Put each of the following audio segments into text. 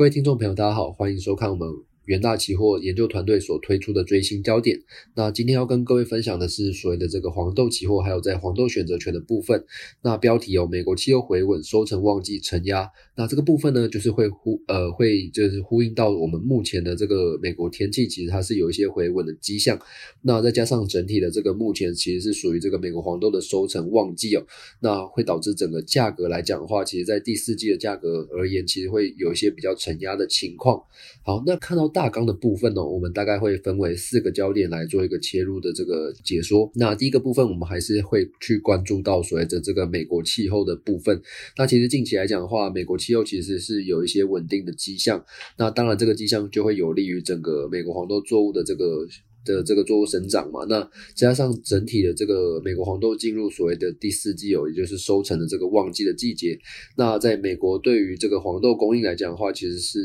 各位听众朋友，大家好，欢迎收看我们。元大期货研究团队所推出的最新焦点。那今天要跟各位分享的是所谓的这个黄豆期货，还有在黄豆选择权的部分。那标题有美国汽油回稳，收成旺季承压。那这个部分呢，就是会呼呃会就是呼应到我们目前的这个美国天气，其实它是有一些回稳的迹象。那再加上整体的这个目前其实是属于这个美国黄豆的收成旺季哦，那会导致整个价格来讲的话，其实在第四季的价格而言，其实会有一些比较承压的情况。好，那看到大。纲的部分呢，我们大概会分为四个焦点来做一个切入的这个解说。那第一个部分，我们还是会去关注到所谓的这个美国气候的部分。那其实近期来讲的话，美国气候其实是有一些稳定的迹象。那当然，这个迹象就会有利于整个美国黄豆作物的这个。的这个作物生长嘛，那加上整体的这个美国黄豆进入所谓的第四季哦，也就是收成的这个旺季的季节。那在美国对于这个黄豆供应来讲的话，其实是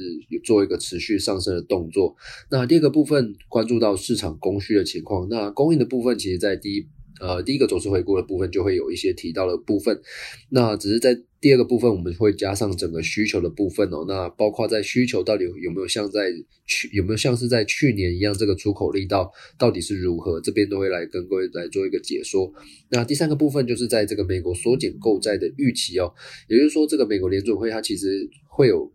做一个持续上升的动作。那第二个部分关注到市场供需的情况，那供应的部分其实在第一。呃，第一个走势回顾的部分就会有一些提到的部分，那只是在第二个部分我们会加上整个需求的部分哦，那包括在需求到底有没有像在去有没有像是在去年一样，这个出口力道到底是如何，这边都会来跟各位来做一个解说。那第三个部分就是在这个美国缩减购债的预期哦，也就是说这个美国联准会它其实会有。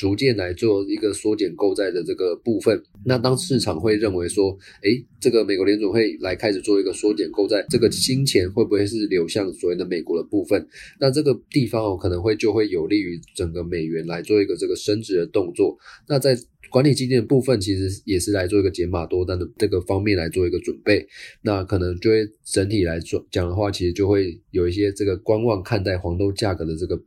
逐渐来做一个缩减购债的这个部分。那当市场会认为说，哎，这个美国联储会来开始做一个缩减购债，这个金钱会不会是流向所谓的美国的部分？那这个地方哦，可能会就会有利于整个美元来做一个这个升值的动作。那在管理基金的部分，其实也是来做一个减码多单的这个方面来做一个准备。那可能就会整体来说讲的话，其实就会有一些这个观望看待黄豆价格的这个。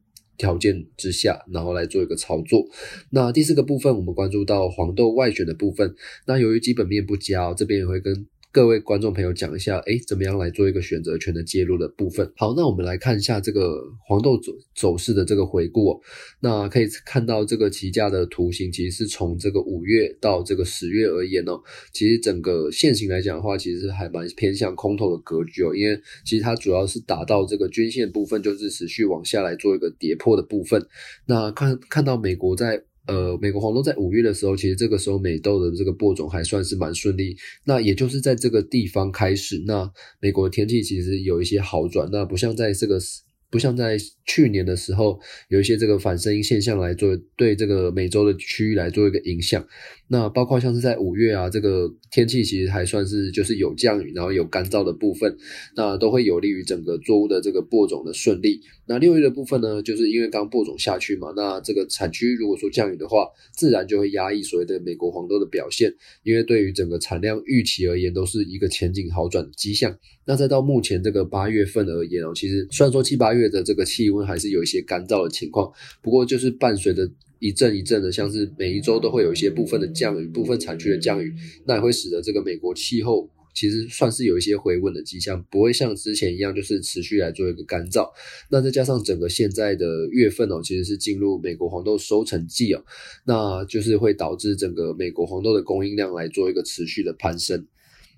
条件之下，然后来做一个操作。那第四个部分，我们关注到黄豆外旋的部分。那由于基本面不佳，这边也会跟。各位观众朋友，讲一下，哎，怎么样来做一个选择权的介入的部分？好，那我们来看一下这个黄豆走走势的这个回顾。那可以看到这个期价的图形，其实是从这个五月到这个十月而言哦，其实整个线型来讲的话，其实还蛮偏向空头的格局哦，因为其实它主要是打到这个均线部分，就是持续往下来做一个跌破的部分。那看看到美国在。呃，美国黄豆在五月的时候，其实这个时候美豆的这个播种还算是蛮顺利。那也就是在这个地方开始，那美国的天气其实有一些好转。那不像在这个。不像在去年的时候，有一些这个反声音现象来做对这个美洲的区域来做一个影响。那包括像是在五月啊，这个天气其实还算是就是有降雨，然后有干燥的部分，那都会有利于整个作物的这个播种的顺利。那六月的部分呢，就是因为刚播种下去嘛，那这个产区如果说降雨的话，自然就会压抑所谓的美国黄豆的表现，因为对于整个产量预期而言，都是一个前景好转的迹象。那再到目前这个八月份而言哦，其实虽然说七八月的这个气温还是有一些干燥的情况，不过就是伴随着一阵一阵的，像是每一周都会有一些部分的降雨，部分产区的降雨，那也会使得这个美国气候其实算是有一些回稳的迹象，不会像之前一样就是持续来做一个干燥。那再加上整个现在的月份哦，其实是进入美国黄豆收成季哦，那就是会导致整个美国黄豆的供应量来做一个持续的攀升。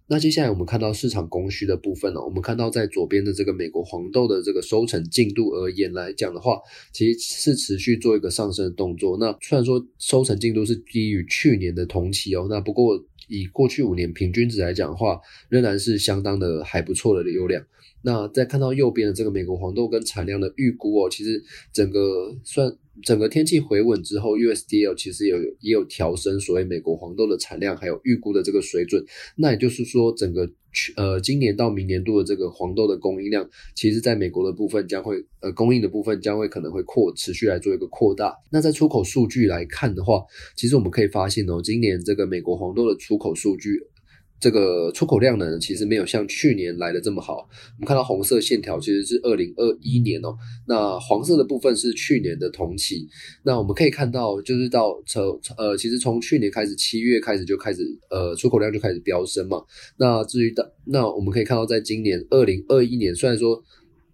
那接下来我们看到市场供需的部分呢，我们看到在左边的这个美国黄豆的这个收成进度而言来讲的话，其实是持续做一个上升的动作。那虽然说收成进度是低于去年的同期哦，那不过以过去五年平均值来讲的话，仍然是相当的还不错的流量。那再看到右边的这个美国黄豆跟产量的预估哦，其实整个算整个天气回稳之后，USDL 其实有也有调升所谓美国黄豆的产量还有预估的这个水准。那也就是说，整个去呃今年到明年度的这个黄豆的供应量，其实在美国的部分将会呃供应的部分将会可能会扩持续来做一个扩大。那在出口数据来看的话，其实我们可以发现哦，今年这个美国黄豆的出口数据。这个出口量呢，其实没有像去年来的这么好。我们看到红色线条其实是二零二一年哦，那黄色的部分是去年的同期。那我们可以看到，就是到从呃，其实从去年开始，七月开始就开始呃，出口量就开始飙升嘛。那至于到那我们可以看到，在今年二零二一年，虽然说。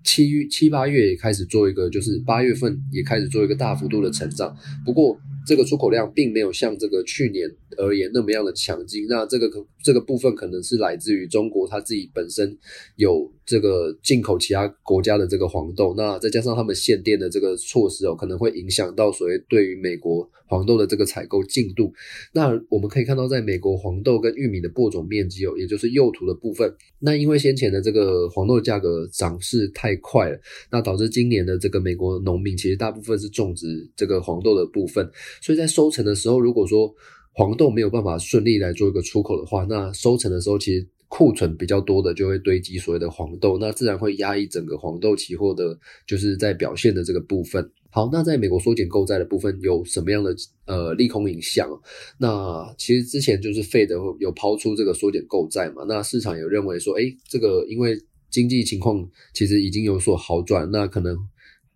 七七八月也开始做一个，就是八月份也开始做一个大幅度的成长。不过这个出口量并没有像这个去年而言那么样的强劲。那这个可这个部分可能是来自于中国它自己本身有这个进口其他国家的这个黄豆，那再加上他们限电的这个措施哦，可能会影响到所谓对于美国黄豆的这个采购进度。那我们可以看到，在美国黄豆跟玉米的播种面积哦，也就是幼土的部分，那因为先前的这个黄豆价格涨势太快了，那导致今年的这个美国农民其实大部分是种植这个黄豆的部分，所以在收成的时候，如果说黄豆没有办法顺利来做一个出口的话，那收成的时候其实。库存比较多的就会堆积所谓的黄豆，那自然会压抑整个黄豆期货的，就是在表现的这个部分。好，那在美国缩减购债的部分有什么样的呃利空影响？那其实之前就是费德有抛出这个缩减购债嘛，那市场有认为说，哎，这个因为经济情况其实已经有所好转，那可能。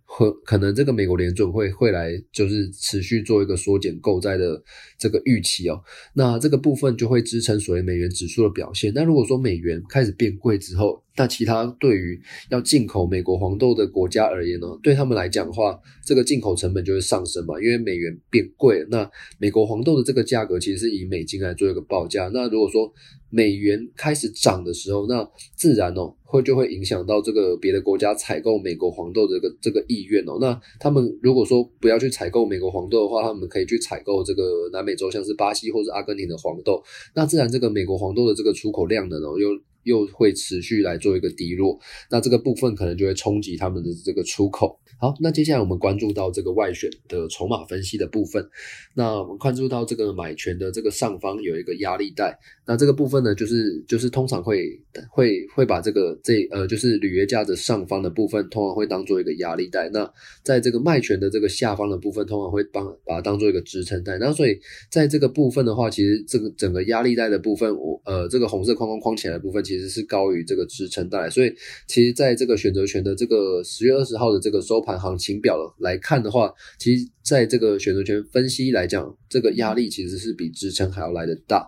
可可能这个美国联准会会来，就是持续做一个缩减购债的这个预期哦。那这个部分就会支撑所谓美元指数的表现。那如果说美元开始变贵之后，那其他对于要进口美国黄豆的国家而言呢，对他们来讲的话，这个进口成本就会上升嘛，因为美元变贵，那美国黄豆的这个价格其实是以美金来做一个报价。那如果说美元开始涨的时候，那自然哦会就会影响到这个别的国家采购美国黄豆的这个这个意愿哦。那他们如果说不要去采购美国黄豆的话，他们可以去采购这个南美洲像是巴西或者阿根廷的黄豆。那自然这个美国黄豆的这个出口量呢，又又会持续来做一个低落，那这个部分可能就会冲击他们的这个出口。好，那接下来我们关注到这个外选的筹码分析的部分。那我们关注到这个买权的这个上方有一个压力带，那这个部分呢，就是就是通常会会会把这个这呃就是履约价的上方的部分，通常会当做一个压力带。那在这个卖权的这个下方的部分，通常会帮把它当做一个支撑带。那所以在这个部分的话，其实这个整个压力带的部分，我呃这个红色框框框起来的部分，其实其实是高于这个支撑带。所以其实在这个选择权的这个十月二十号的这个收。盘行情表来看的话，其实在这个选择权分析来讲，这个压力其实是比支撑还要来的大。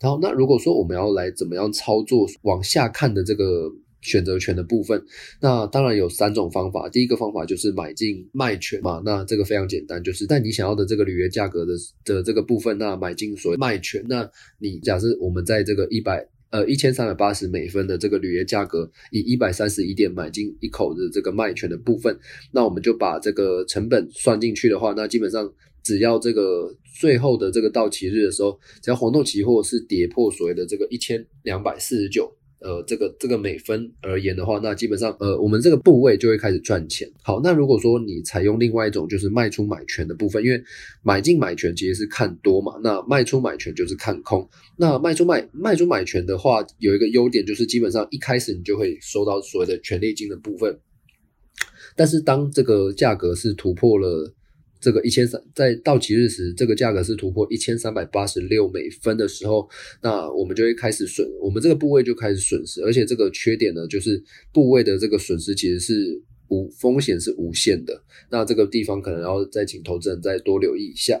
然后，那如果说我们要来怎么样操作往下看的这个选择权的部分，那当然有三种方法。第一个方法就是买进卖权嘛，那这个非常简单，就是在你想要的这个履约价格的的这个部分，那买进所谓卖权。那你假设我们在这个一百。呃，一千三百八十美分的这个铝业价格，以一百三十一点买进一口的这个卖权的部分，那我们就把这个成本算进去的话，那基本上只要这个最后的这个到期日的时候，只要黄豆期货是跌破所谓的这个一千两百四十九。呃，这个这个每分而言的话，那基本上呃，我们这个部位就会开始赚钱。好，那如果说你采用另外一种，就是卖出买权的部分，因为买进买权其实是看多嘛，那卖出买权就是看空。那卖出卖卖出买权的话，有一个优点就是基本上一开始你就会收到所谓的权利金的部分，但是当这个价格是突破了。这个一千三在到期日时，这个价格是突破一千三百八十六美分的时候，那我们就会开始损，我们这个部位就开始损失，而且这个缺点呢，就是部位的这个损失其实是无风险是无限的，那这个地方可能要再请投资人再多留意一下。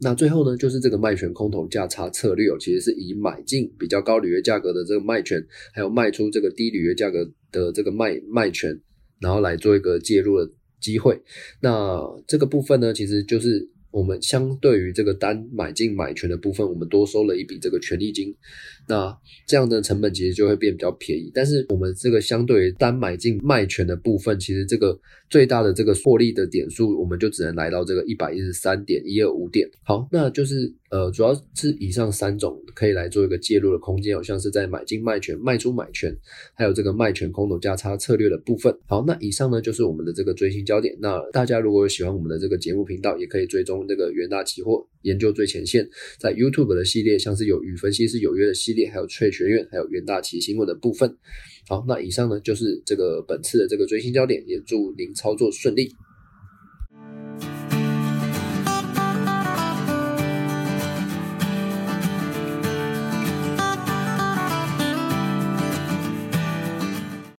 那最后呢，就是这个卖权空头价差策略哦，其实是以买进比较高履约价格的这个卖权，还有卖出这个低履约价格的这个卖卖权，然后来做一个介入的。机会，那这个部分呢，其实就是我们相对于这个单买进买权的部分，我们多收了一笔这个权利金，那这样的成本其实就会变比较便宜。但是我们这个相对于单买进卖权的部分，其实这个最大的这个获利的点数，我们就只能来到这个一百一十三点一二五点。好，那就是。呃，主要是以上三种可以来做一个介入的空间，好像是在买进卖权、卖出买权，还有这个卖权空头价差策略的部分。好，那以上呢就是我们的这个追星焦点。那大家如果有喜欢我们的这个节目频道，也可以追踪这个元大期货研究最前线，在 YouTube 的系列，像是有与分析师有约的系列，还有翠学院，还有元大期新闻的部分。好，那以上呢就是这个本次的这个追星焦点，也祝您操作顺利。